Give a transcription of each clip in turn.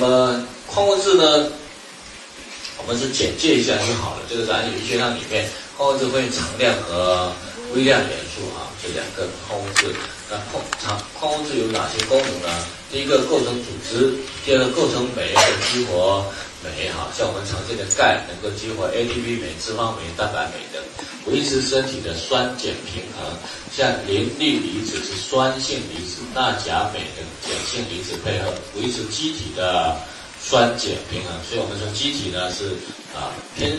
那么矿物质呢，我们是简介一下就好了。这个在有机学上里面，矿物质分常量和微量元素啊，这两个矿物质。那矿常矿物质有哪些功能呢？第一个构成组织，第二个构成酶和激活酶哈，像我们常见的钙能够激活 ATP 酶、脂肪酶、蛋白酶等，维持身体的酸碱平衡。像磷氯离子是酸性离子，钠钾镁等碱性离子配合，维持机体的酸碱平衡。所以我们说机体呢是啊偏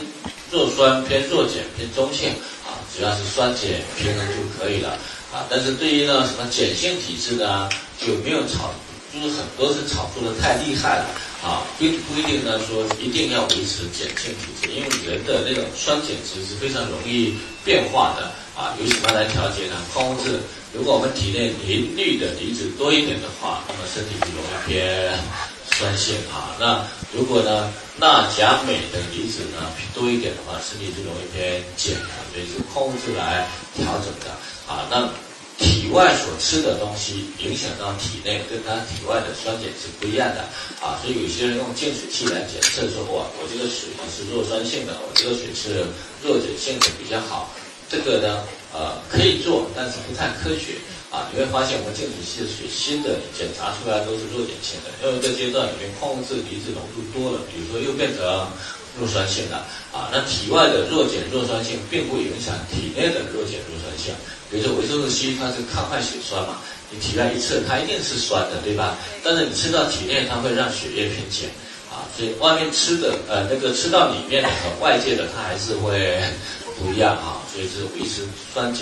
弱酸、偏弱碱、偏中性啊，只要是酸碱平衡就可以了。啊，但是对于呢什么碱性体质呢，就没有炒，就是很多是炒作的太厉害了啊，并不一定呢说一定要维持碱性体质，因为人的那种酸碱值是非常容易变化的啊，由什么来调节呢？矿物质，如果我们体内磷氯的离子多一点的话，那么身体就容易偏酸性啊。那如果呢钠钾镁的离子呢多一点的话，身体就容易偏碱啊，所以是矿物质来调整的。啊，那体外所吃的东西影响到体内，跟它体外的酸碱是不一样的啊。所以有些人用净水器来检测说，哇，我这个水呢是弱酸性的，我这个水是弱碱性的比较好。这个呢，呃，可以做，但是不太科学啊。你会发现我们净水器的水新的检查出来都是弱碱性的，因为这阶段里面矿物质离子浓度多了，比如说又变成。弱酸性的啊，那体外的弱碱弱酸性并不影响体内的弱碱弱酸性。比如说维生素 C，它是抗坏血酸嘛，你体外一测，它一定是酸的，对吧？但是你吃到体内，它会让血液偏碱啊，所以外面吃的呃那个吃到里面的和外界的，它还是会 不一样啊。所以是维持酸碱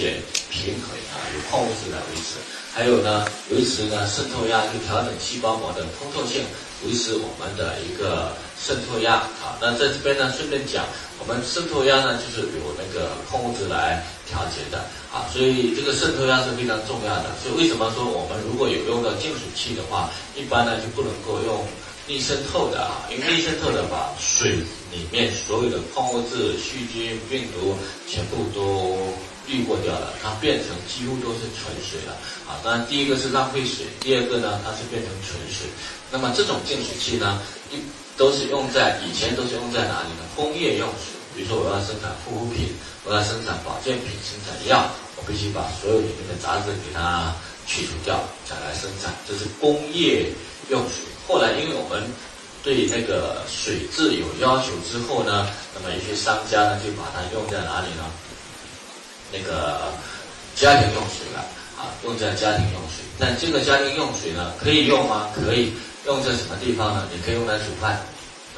平衡啊，有矿物质来维持。还有呢，维持呢渗透压，就调整细胞膜的通透性。维持我们的一个渗透压啊，那在这边呢，顺便讲，我们渗透压呢，就是由那个矿物质来调节的啊，所以这个渗透压是非常重要的。所以为什么说我们如果有用到净水器的话，一般呢就不能够用逆渗透的啊，因为逆渗透的把水里面所有的矿物质、细菌、病毒全部都。滤过掉了，它变成几乎都是纯水了啊！当然，第一个是浪费水，第二个呢，它是变成纯水。那么这种净水器呢，一都是用在以前都是用在哪里呢？工业用水，比如说我要生产护肤品，我要生产保健品、生产药，我必须把所有里面的杂质给它去除掉，再来生产，这是工业用水。后来因为我们对那个水质有要求之后呢，那么一些商家呢就把它用在哪里呢？那个家庭用水了啊，用在家庭用水。但这个家庭用水呢，可以用吗？可以用在什么地方呢？你可以用来煮饭，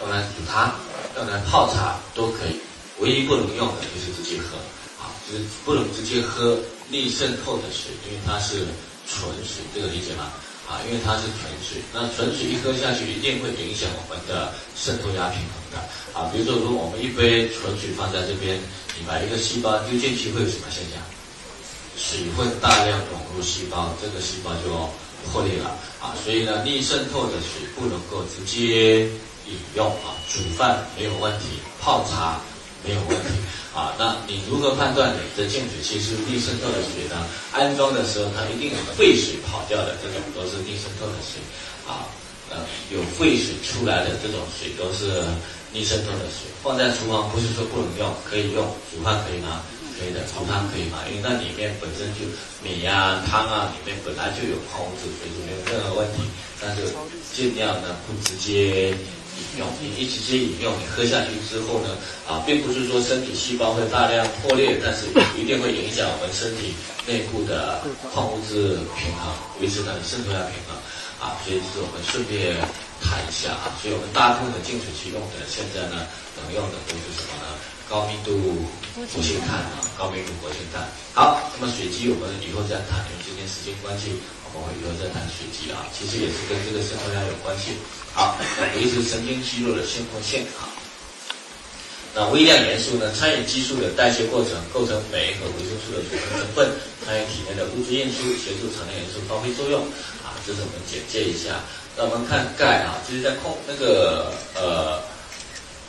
用来煮汤，用来泡茶都可以。唯一不能用的就是直接喝啊，就是不能直接喝逆渗透的水，因为它是纯水，这个理解吗？啊，因为它是纯水，那纯水一喝下去，一定会影响我们的渗透压平衡的啊。比如说，如果我们一杯纯水放在这边。你把一个细胞丢进去会有什么现象？水会大量涌入细胞，这个细胞就破裂了啊！所以呢，逆渗透的水不能够直接饮用啊。煮饭没有问题，泡茶没有问题啊。那你如何判断你的净水器是逆渗透的水呢？安装的时候它一定有废水跑掉的，这种都是逆渗透的水啊。呃，有废水出来的这种水都是。逆渗透的水放在厨房不是说不能用，可以用，煮饭可以吗？可以的，煮汤可以吗？因为那里面本身就米呀、汤啊，里面本来就有矿物质，所以就没有任何问题。但是尽量呢不直接你一直接饮用，你喝下去之后呢，啊，并不是说身体细胞会大量破裂，但是一定会影响我们身体内部的矿物质平衡，维持它的渗透压平衡。啊，所以就是我们顺便谈一下啊，所以我们大部分的净水器用的现在呢，能用的都是什么呢？高密度活性炭啊，高密度活性炭。好，那么水机我们以后再谈，因为今天时间关系，我们以后再谈水机啊，其实也是跟这个渗透压有关系。好，维持神经肌肉的渗透性啊。那微量元素呢，参与激素的代谢过程，构成酶和维生素的组成成分，参与体内的物质运输，协助常量元素发挥作用啊。这是我们简介一下。那我们看钙啊，就是在控那个呃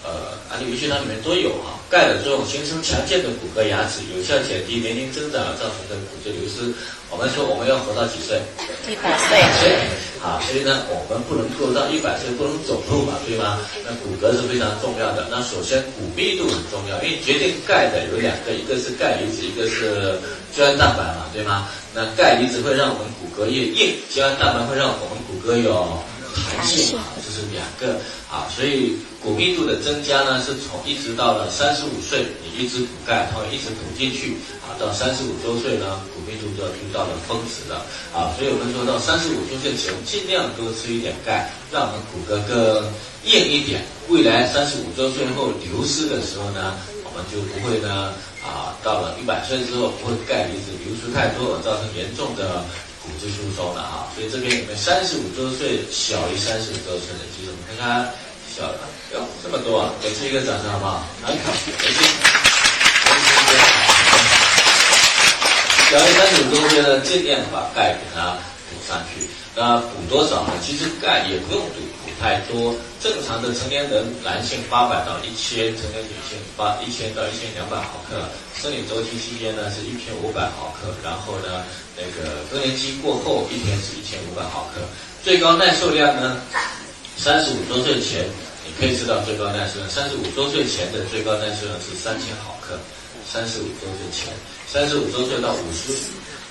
呃，安利维血汤里面都有啊。钙的作用形成强健的骨骼牙齿，有效减低年龄增长造成的骨质流失。我们说我们要活到几岁？一百岁。岁。好，所以呢，我们不能够到一百岁不能走路嘛，对吗？那骨骼是非常重要的。那首先骨密度很重要，因为决定钙的有两个，一个是钙离子，一个是胶原蛋白嘛，对吗？那钙离子会让我们骨骼越硬，胶原蛋白会让我们骨骼有弹性啊，这是两个啊，所以。骨密度的增加呢，是从一直到了三十五岁，你一直补钙，它会一直补进去啊。到三十五周岁呢，骨密度就要就到了峰值了啊。所以我们说到三十五周岁前，尽量多吃一点钙，让我们骨骼更硬一点。未来三十五周岁后流失的时候呢，我们就不会呢啊，到了一百岁之后，不会钙离子流出太多，造成严重的骨质疏松的啊。所以这边有没有三十五周岁小于三十五周岁的？其实，我们看看小的。哟，这么多啊！给自己一个掌声好不好？来，开心，开心。小于三十五周岁的，尽量把钙给它补上去。那补多少呢？其实钙也不用补太多。正常的成年人，男性八百到一千，成年女性八一千到一千两百毫克。生理周期期间呢是一千五百毫克，然后呢那个更年期过后一天是一千五百毫克。最高耐受量呢，三十五周岁前你。可以知道最高耐受量，三十五周岁前的最高耐受量是三千毫克。三十五周岁前，三十五周岁到五十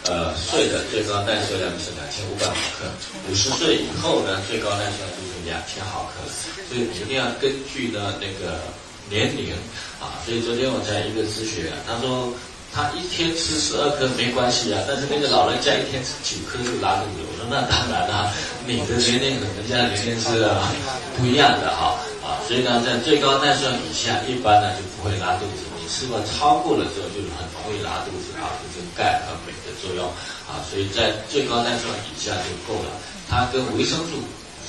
呃岁的最高耐受量是两千五百毫克。五十岁以后呢，最高耐受量就是两千毫克。所以一定要根据呢那个年龄啊。所以昨天我在一个咨询，他说。他一天吃十二颗没关系啊，但是那个老人家一天吃九颗就拉肚子。我说那当然了，你的年龄和人家年龄是不一样的哈啊，所以呢，在最高耐受以下，一般呢就不会拉肚子。你吃过超过了之后，就很容易拉肚子啊，就是钙和镁的作用啊，所以在最高耐受以下就够了。它跟维生素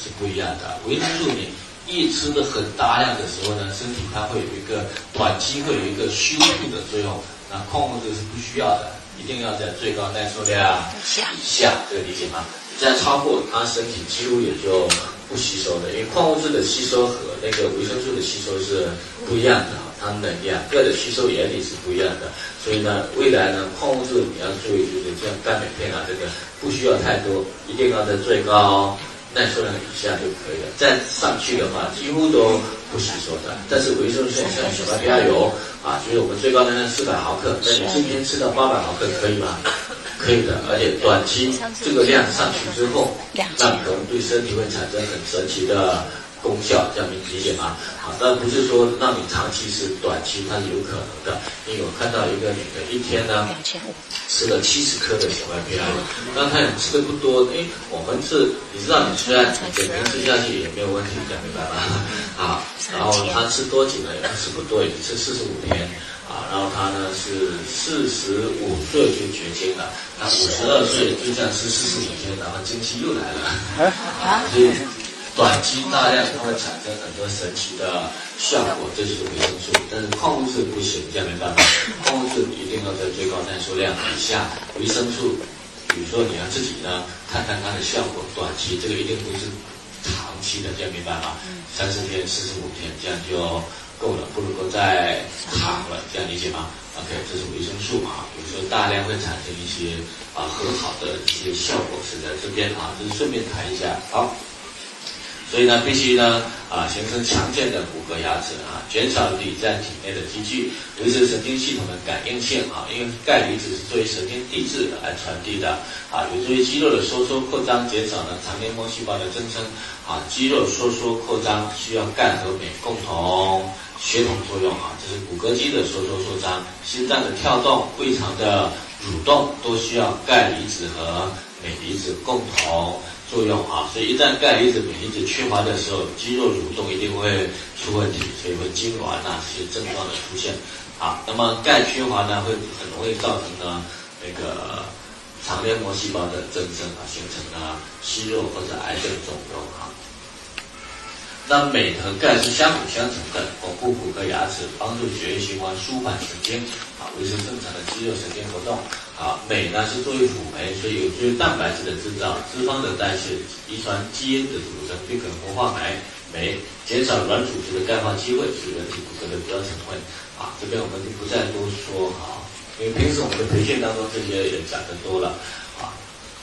是不一样的，维生素你一吃的很大量的时候呢，身体它会有一个短期会有一个修复的作用。那矿物质是不需要的，一定要在最高耐受量以下，这个理解吗？再超过，它身体几乎也就不吸收的，因为矿物质的吸收和那个维生素的吸收是不一样的，它们两个的吸收原理是不一样的。所以呢，未来呢，矿物质你要注意，就是像钙镁片啊，这个不需要太多，一定要在最高。耐受量以下就可以了，再上去的话几乎都不吸收的。但是维生素像小麦胚芽油啊，就是我们最高能量四百毫克，那你今天吃到八百毫克可以吗？可以的，而且短期这个量上去之后，那可能对身体会产生很神奇的。功效这样你理解吗？好，但不是说让你长期吃短期它是有可能的。因为我看到一个女的，一天呢吃了七十颗的小麦胚芽油，刚开始吃的不多，哎，我们是你知道你虽然整天吃下去也没有问题，这样明白吗？啊，然后她吃多久呢？也不是不多，也吃四十五天啊。然后她呢是四十五岁就绝经了，她五十二岁就这样吃四十五天，然后经期又来了，啊，所以。短期大量它会产生很多神奇的效果，这就是维生素。但是矿物质不行，这样没办法。矿物质一定要在最高耐受量以下。维生素，比如说你要自己呢看看它的效果，短期这个一定不是长期的，这样没办法。三十天、四十五天这样就够了，不能够再长了，这样理解吗？OK，这是维生素啊，比如说大量会产生一些啊很好的一些效果是在这边啊，就是顺便谈一下好。所以呢，必须呢啊形成强健的骨骼牙齿啊，减少你在体内的积聚，维持神经系统的感应性啊。因为钙离子是作为神经递质来传递的啊，有助于肌肉的收缩扩张，减少呢肠黏膜细胞的增生啊。肌肉收缩扩张需要钙和镁共同协同作用啊，这是骨骼肌的收缩扩张，心脏的跳动、胃肠的蠕动都需要钙离子和镁离子共同。作用啊，所以一旦钙离子、镁离子缺乏的时候，肌肉蠕动一定会出问题，所以会痉挛啊这些症状的出现。啊，那么钙缺乏呢，会很容易造成呢那个肠黏膜细胞的增生啊，形成呢息肉或者癌症肿瘤啊。那镁和钙是相辅相成的，固骨骼牙齿，帮助血液循环，舒缓神经，啊，维持正常的肌肉神经活动。啊，镁呢是作为辅酶，所以有助于蛋白质的制造、脂肪的代谢、遗传基因的组成，并可活化酶，酶减少软组织的钙化机会，是人体骨骼的主要成分。啊，这边我们就不再多说啊，因为平时我们的培训当中这些也讲的多了。啊，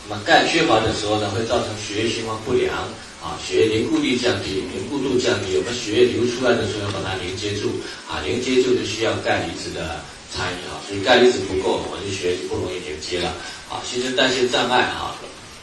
那么钙缺乏的时候呢，会造成血液循环不良。啊，血液凝固力降低，凝固度降低，我们血液流出来的时候要把它凝结住，啊，凝结住就需要钙离子的参与啊，所以钙离子不够，我们的血液就不容易凝结了，啊，新陈代谢障碍啊，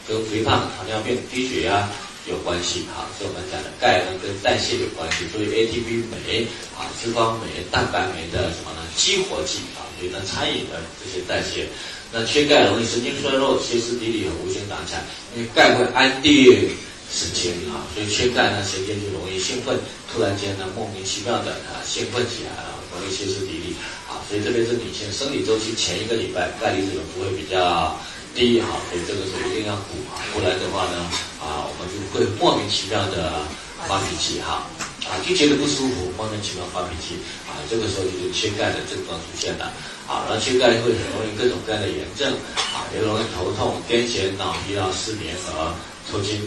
跟肥胖、糖尿病、低血压有关系啊，所以我们讲的钙呢跟代谢有关系，所以 ATP 酶啊，脂肪酶、蛋白酶的什么呢？激活剂啊，所以呢参与的这些代谢，那缺钙容易神经衰弱、歇斯底里和无精打采，因为钙会安定。神经啊，所以缺钙呢，神经就容易兴奋，突然间呢，莫名其妙的啊兴奋起来了，容易歇斯底里啊，所以特别是女性生理周期前一个礼拜，钙离子浓度会比较低哈，所以这个时候一定要补啊，不然的话呢，啊，我们就会莫名其妙的发脾气哈，啊，就觉得不舒服，莫名其妙发脾气啊，这个时候就是缺钙的症状出现了啊，然后缺钙会很容易各种各样的炎症啊，也容易头痛、癫痫、脑疲劳、失眠和抽筋。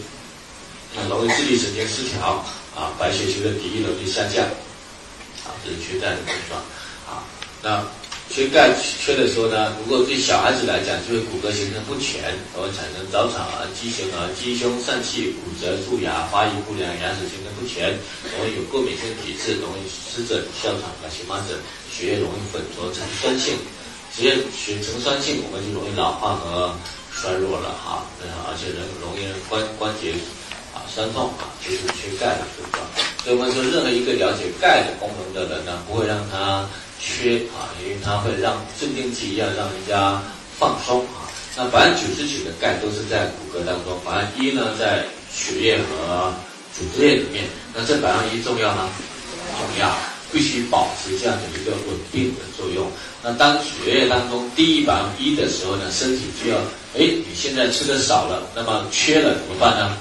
很容易自律神经失调啊，白血球的抵御能力下降啊，这是缺钙的症状啊。那缺钙缺的时候呢，如果对小孩子来讲，就会骨骼形成不全，容易产生早产儿、畸形儿、鸡胸疝气、骨折、蛀牙、发育不良、牙齿形成不全，容易有过敏性体质，容易湿疹、哮喘和荨麻疹，血液容易混浊呈酸性，血液血成酸性，我们就容易老化和衰弱了哈。而且人容易关关节。酸痛啊，就是缺钙的症状。所以我们说，任何一个了解钙的功能的人呢，不会让他缺啊，因为它会让镇定剂一样让人家放松啊。那百分之九十九的钙都是在骨骼当中，百分之一呢在血液和组织液里面。那这百分之一重要吗？重要，必须保持这样的一个稳定的作用。那当血液当中低于百分之一的时候呢，身体就要，哎，你现在吃的少了，那么缺了怎么办呢？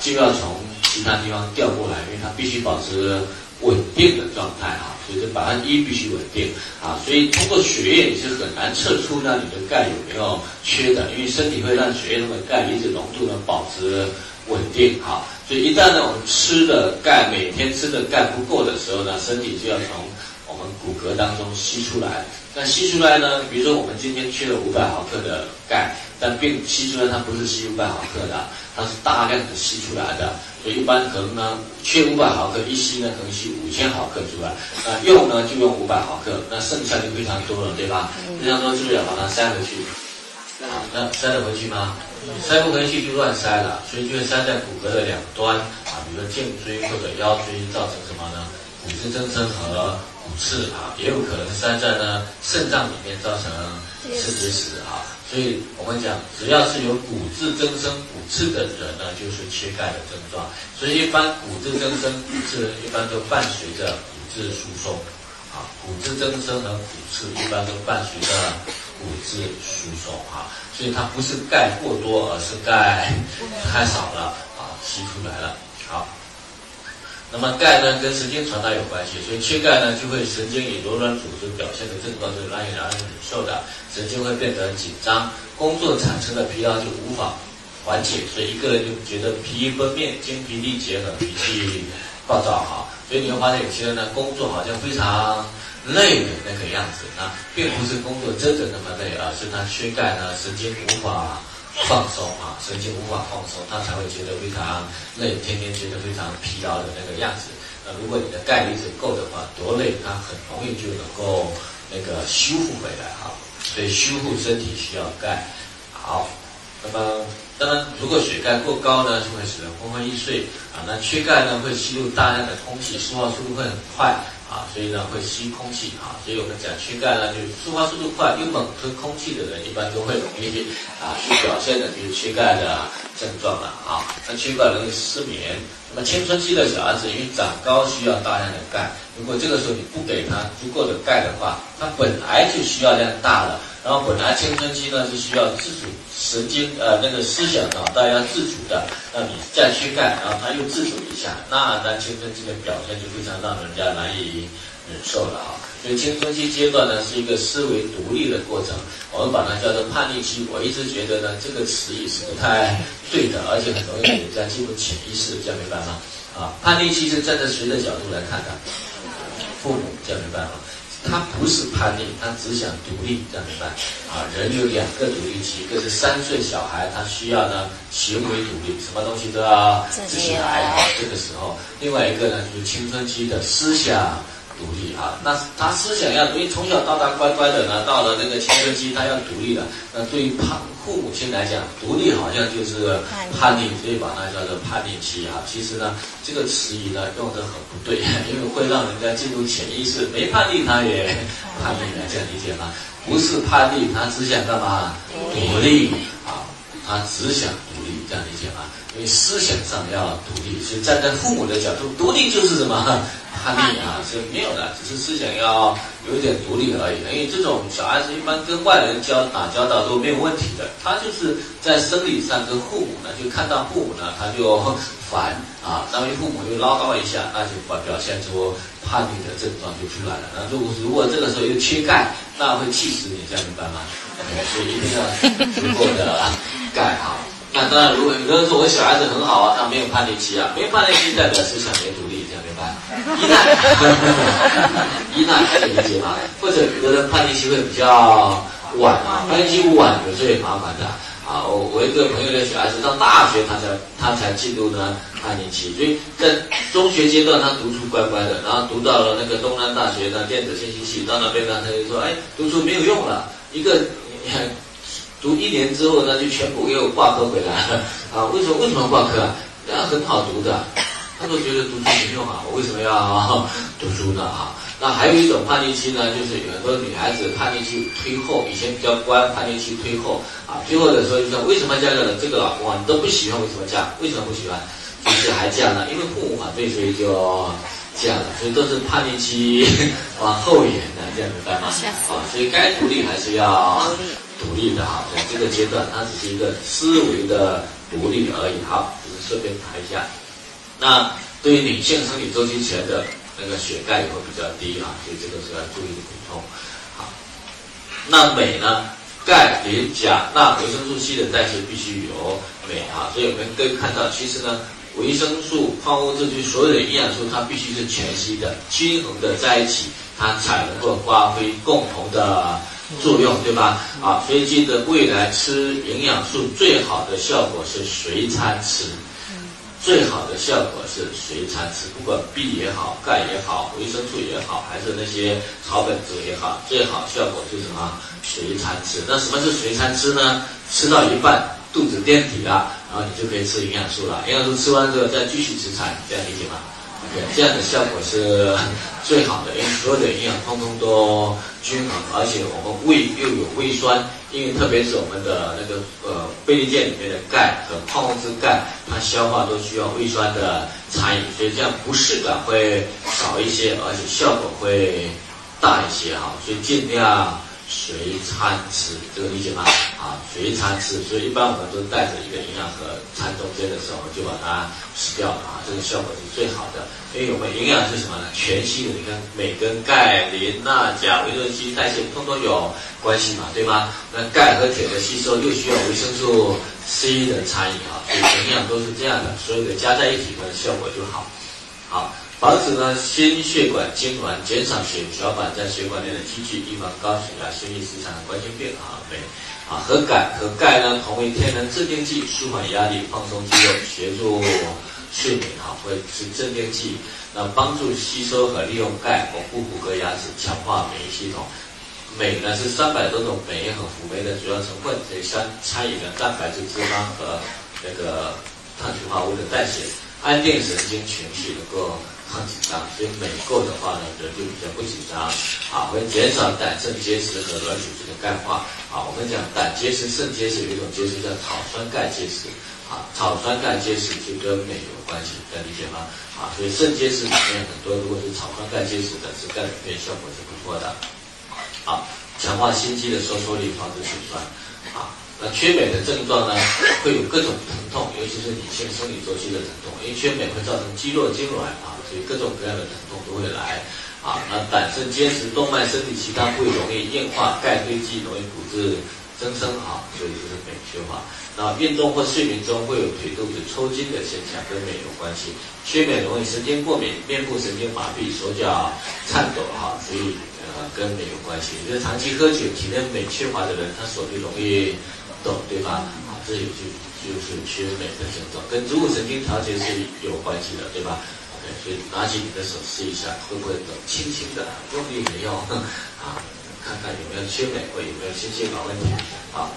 就要从其他地方调过来，因为它必须保持稳定的状态啊，所以这百分一必须稳定啊，所以通过血液你是很难测出呢你的钙有没有缺的，因为身体会让血液中的钙离子浓度呢保持稳定哈，所以一旦呢我们吃的钙每天吃的钙不够的时候呢，身体就要从我们骨骼当中吸出来，那吸出来呢，比如说我们今天缺了五百毫克的钙。但并吸出来，它不是吸五百毫克的，它是大量的吸出来的。所以一般可能呢，缺五百毫克，一吸呢可能吸五千毫克出来。那用呢就用五百毫克，那剩下就非常多了，对吧？非常多就是要把它塞回去。那塞得回去吗？塞不回去就乱塞了，所以就会塞在骨骼的两端啊，比如说颈椎或者腰椎，造成什么呢？骨质增生和骨刺啊，也有可能塞在呢肾脏里面，造成肾结石啊。所以我们讲，只要是有骨质增生、骨刺的人呢，就是缺钙的症状。所以一般骨质增生、骨刺一般都伴随着骨质疏松，啊，骨质增生和骨刺一般都伴随着骨质疏松，啊，所以它不是钙过多，而是钙太少了，啊，吸出来了，好。那么钙呢，跟神经传导有关系，所以缺钙呢，就会神经以柔软组织表现的症状是难以让人忍受的，神经会变得紧张，工作产生的疲劳就无法缓解，所以一个人就觉得疲于奔命、精疲力竭和脾气暴躁哈。所以你会发现有些人呢，工作好像非常累的那个样子，那并不是工作真的那么累，而是他缺钙呢，神经无法。放松啊，神经无法放松，他才会觉得非常累，天天觉得非常疲劳的那个样子。那如果你的钙离子够的话，多累他很容易就能够那个修复回来哈。所以修复身体需要钙。好，那么当然如果血钙过高呢，就会使人昏昏欲睡啊。那缺钙呢，会吸入大量的空气，释放速度会很快。啊，所以呢会吸空气啊，所以我们讲缺钙呢，就是说话速度快又猛吞空气的人，一般都会容易啊去表现的就是缺钙的症状了啊。那缺钙容易失眠。那么青春期的小孩子因为长高需要大量的钙，如果这个时候你不给他足够的钙的话，他本来就需要量大了，然后本来青春期呢是需要自主神经呃那个思想脑袋要自主的，那你再去干，然后他又自主一下，那那青春期的表现就非常让人家难以忍受了啊。所以青春期阶段呢是一个思维独立的过程，我们把它叫做叛逆期。我一直觉得呢这个词语是不太对的，而且很容易给人家进入潜意识，这样明白吗？啊，叛逆期是站在谁的角度来看的？父母，这样明白吗？他不是叛逆，他只想独立，这样明白？啊，人有两个独立期，一个是三岁小孩，他需要呢行为独立，什么东西都要自己来，这个时候；另外一个呢就是青春期的思想。独立啊，那他思想要独立，从小到大乖乖的呢，到了那个青春期，他要独立了。那对于叛父母亲来讲，独立好像就是叛逆，所以把它叫做叛逆期啊。其实呢，这个词语呢用的很不对，因为会让人家进入潜意识，没叛逆他也 叛逆了，这样理解吗？不是叛逆，他只想干嘛？独立啊，他只想因为思想上要独立，所以站在父母的角度，独立就是什么？叛逆啊是没有的，只是思想要有一点独立而已。因为这种小孩子一般跟外人交打交道都没有问题的，他就是在生理上跟父母呢，就看到父母呢他就 烦啊，那么父母又唠叨一下，那就表表现出叛逆的症状就出来了。那如果如果这个时候又缺钙，那会气死你，这样明白吗？所以一定要足够的钙啊。那当然，如果有的人说我小孩子很好啊，他没有叛逆期啊，没有叛逆期代表思想没独立，这样明白？依赖，依赖可以理解吗？或者有的人叛逆期会比较晚啊，叛逆期晚有时候也麻烦的啊。我我一个朋友的小孩子到大学他才他才进入呢叛逆期，所以在中学阶段他读书乖乖的，然后读到了那个东南大学的电子信息系，到那边呢他就说，哎，读书没有用了，一个。读一年之后呢，就全部给我挂科回来了啊！为什么为什么挂科啊？那很好读的，他都觉得读书没用啊！我为什么要 读书呢？啊？那还有一种叛逆期呢，就是有很多女孩子叛逆期推后，以前比较乖，叛逆期推后啊，推后的时候就说为什么嫁了这个老公啊？你都不喜欢，为什么嫁？为什么不喜欢？就是还嫁呢？因为父母反对，所以就嫁了。所以都是叛逆期 往后延的，这样明白吗？啊，所以该独立还是要。独立的哈，在这个阶段，它只是一个思维的独立而已。好，就是顺便谈一下。那对于女性生理周期前的那个血钙也会比较低啊，所以这个是要注意的补充。好，那镁呢？钙、磷、钾、钠、维生素 C 的代谢必须有镁啊，所以我们可以看到，其实呢，维生素、矿物质就所有的营养素，它必须是全息的、均衡的在一起，它才能够发挥共同的。作用对吧？啊，所以记得未来吃营养素最好的效果是随餐吃，最好的效果是随餐吃，不管 B 也好，钙也好，维生素也好，还是那些草本植物也好，最好效果是什么？随餐吃。那什么是随餐吃呢？吃到一半肚子垫底了，然后你就可以吃营养素了。营养素吃完之后再继续吃菜，这样理解吗？对，这样的效果是最好的，因为所有的营养通通都均衡，而且我们胃又有胃酸，因为特别是我们的那个呃贝利健里面的钙和矿物质钙，它消化都需要胃酸的参与，所以这样不适感会少一些，而且效果会大一些哈，所以尽量。随餐吃，这个理解吗？啊，随餐吃，所以一般我们都带着一个营养盒，餐中间的时候就把它吃掉了啊，这个效果是最好的。因为我们营养是什么呢？全息的，你看镁跟钙、磷、钠、钾、维生素 C 代谢通通有关系嘛，对吗？那钙和铁的吸收又需要维生素 C 的参与啊，所以营养都是这样的，所有的加在一起呢，效果就好。好。防止呢心血管痉挛，减少血小板在血管内的积聚，预防高血压、心律失常的冠心病啊。镁啊和钙和钙呢同为天然镇定剂，舒缓压力、放松肌肉、协助睡眠啊，会是镇定剂，那帮助吸收和利用钙，巩固骨骼、牙齿，强化免疫系统。镁呢是三百多种镁和辅酶的主要成分，可以参参与了蛋白质、脂肪和那个碳水化合物的代谢，安定神经情绪，能够。很紧张，所以镁够的话呢，人就比较不紧张。啊，会减少胆肾结石和软组织的钙化。啊，我们讲胆结石、肾结石有一种结石叫草酸钙结石。啊，草酸钙结石就跟镁有关系，能理解吗？啊，所以肾结石里面很多如果是草酸钙结石的，是钙里面效果是不错的。好，强化心肌的收缩力，防止血栓。啊，那缺镁的症状呢，会有各种疼痛，尤其是女性生理周期的疼痛，因为缺镁会造成肌肉痉挛啊，所以各种各样的疼痛都会来。啊，那胆肾结石、动脉、身体其他部位容易硬化、钙堆积，容易骨质增生啊，所以就是镁缺乏。那运动或睡眠中会有腿肚子抽筋的现象，跟镁有关系。缺镁容易神经过敏、面部神经麻痹、手脚颤抖哈，所以呃跟镁有关系。就是长期喝酒、体内镁缺乏的人，他手就容易抖，对吧？啊，这也就就是缺镁的症状，跟植物神经调节是有关系的，对吧？所以拿起你的手试一下，会不会抖？轻轻的，用力没用啊，看看有没有缺镁或有没有心血管问题啊，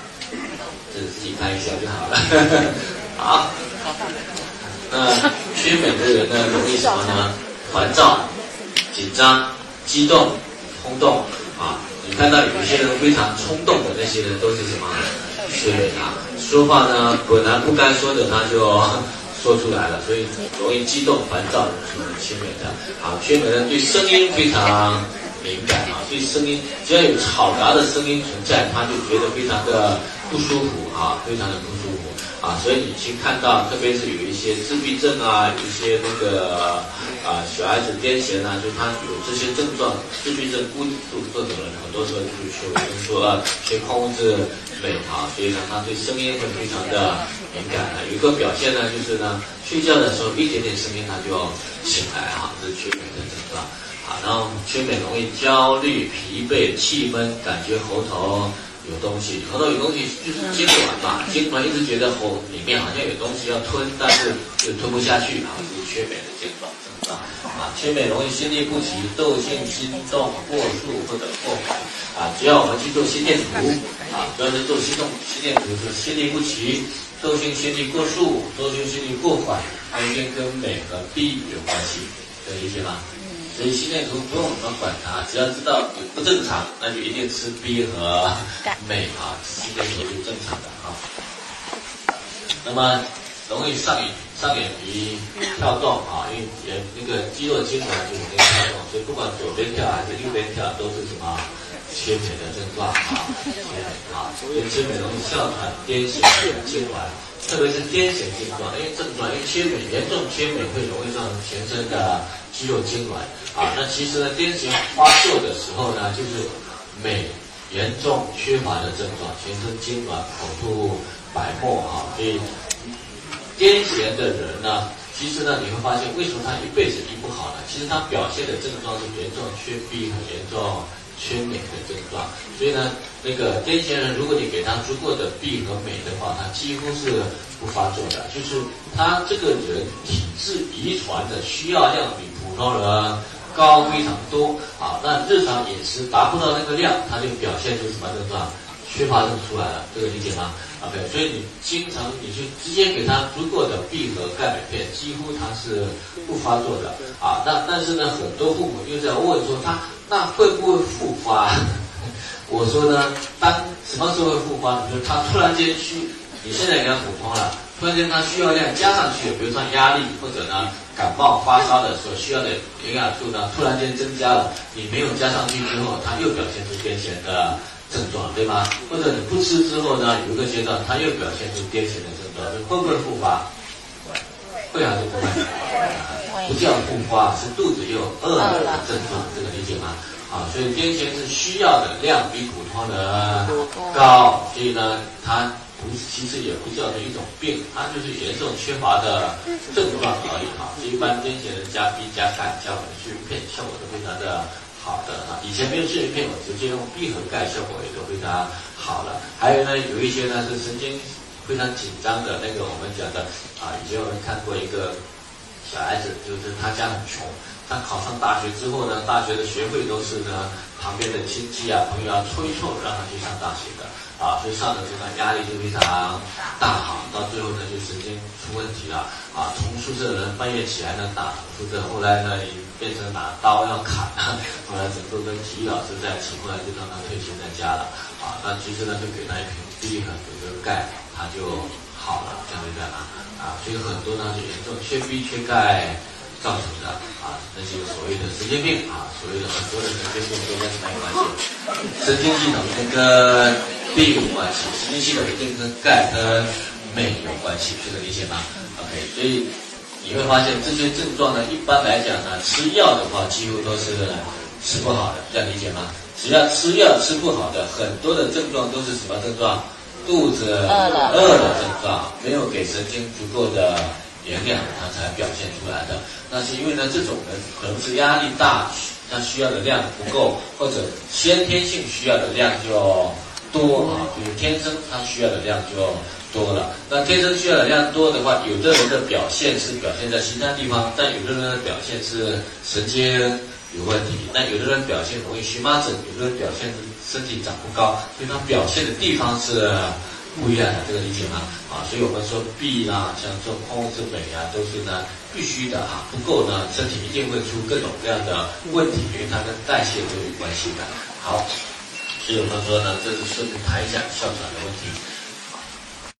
这自己看一下就好了。好，那缺镁的人呢，容易什么呢？烦躁、紧张、激动、冲动啊！你看到有些人非常冲动的那些人，都是什么？缺镁啊！说话呢，本来不该说的，他就。说出来了，所以容易激动、烦躁，是缺镁的。啊，缺镁呢对声音非常敏感啊，对声音只要有嘈杂的声音存在，他就觉得非常的不舒服啊，非常的不舒服啊。所以你去看到，特别是有一些自闭症啊，一些那个啊小孩子癫痫啊，就他有这些症状，自闭症、孤独这种人，很多时候就是缺维生素啊，缺矿物质。对啊，所以呢，他对声音会非常的敏感的。有一个表现呢，就是呢，睡觉的时候一点点声音他就要醒来哈，这是缺镁的症状。啊，然后缺镁容易焦虑、疲惫、气闷，感觉喉头有东西，喉头有东西就是痉挛嘛，痉挛一直觉得喉里面好像有东西要吞，但是又吞不下去啊，这是缺镁的症状。啊，缺镁容易心律不齐、窦性心动过速或者过缓。啊，只要我们去做心电图，啊，主要是做心动心电图，就是心律不齐、窦性心律过速、窦性心律过缓，它一定跟镁和 B 有关系，可以理解吗？所以心电图不用我们管它，只要知道有不正常，那就一定吃 B 和镁啊，心电图是正常的啊。那么容易上瘾。上眼皮跳动啊，因为也那个肌肉痉挛就容易跳动，所以不管左边跳还是右边跳，都是什么缺镁的症状啊，缺镁啊，所以缺镁容易哮喘、癫痫、痉挛，特别是癫痫症状，因为症状因为缺镁严重缺镁会容易造成全身的肌肉痉挛啊。那其实呢，癫痫发作的时候呢，就是镁严重缺乏的症状，全身痉挛、口吐白沫啊，所以。癫痫的人呢，其实呢，你会发现为什么他一辈子医不好呢？其实他表现的症状是严重缺 B 和严重缺镁的症状。所以呢，那个癫痫人，如果你给他足够的 B 和镁的话，他几乎是不发作的。就是他这个人体质遗传的需要量比普通人高非常多啊。那日常饮食达不到那个量，他就表现出什么症状？缺乏症出来了，这个理解吗？OK，所以你经常你就直接给他足够的 B 和钙镁片，几乎他是不发作的啊。那但是呢，很多父母又在问说他那会不会复发？我说呢，当什么时候会复发？就是他突然间需，你现在给他补充了，突然间他需要量加上去，比如说压力或者呢感冒发烧的时候需要的营养素呢突然间增加了，你没有加上去之后，他又表现出癫痫的。症状对吗？或者你不吃之后呢，有一个阶段他又表现出癫痫的症状，会不会复发？会还是不会？不叫复发，是肚子又饿了的症状，这个理解吗？啊，所以癫痫是需要的量比普通人高，所以呢，它不其实也不叫做一种病，它就是严重缺乏的症状而已啊。一般癫痫人加 B 加钙加我们去片，效果都非常的。好的啊，以前没有这一片，我直接用 B 和钙，效果也都非常好了。还有呢，有一些呢是神经非常紧张的那个，我们讲的啊，以前我们看过一个小孩子，就是他家很穷，他考上大学之后呢，大学的学费都是呢旁边的亲戚啊朋友啊凑一凑让他去上大学的啊，所以上的时候压力就非常大哈，到最后呢就神经出问题了啊，从宿舍人半夜起来呢打宿舍，后来呢。变成拿刀要砍，后来整个跟体育老师在一起，后来就让他退休在家了。啊，那其实呢，就给他一瓶 B 和一个钙，他就好了，这样明白吗？啊，所以很多呢是严重缺 B 缺钙造成的啊，那些所谓的神经病啊，所谓的很多的神经病都跟什么有关系？神经系统一定跟病有关系，神经系统一定跟钙跟镁有关系，这个理解吗？OK，所以你会发现这些症状呢，一般来讲呢，吃药的话几乎都是吃不好的，这样理解吗？只要吃药吃不好的，很多的症状都是什么症状？肚子饿了饿了症状，没有给神经足够的营养，它才表现出来的。那是因为呢，这种人可能是压力大，他需要的量不够，或者先天性需要的量就多啊。比如天生他需要的量就多了。那天生需要的量多的话，有的人的表现是表现在其他地方，但有的人的表现是神经有问题。那有的人表现容易荨麻疹，有的人表现是。身体长不高，所以它表现的地方是不一样的，这个理解吗？啊，所以我们说 B 啊，像这种矿物质镁啊，都是呢必须的啊，不够呢，身体一定会出各种各样的问题，因为它跟代谢都有关系的。好，所以我们说呢，这是顺便谈一下哮喘的问题。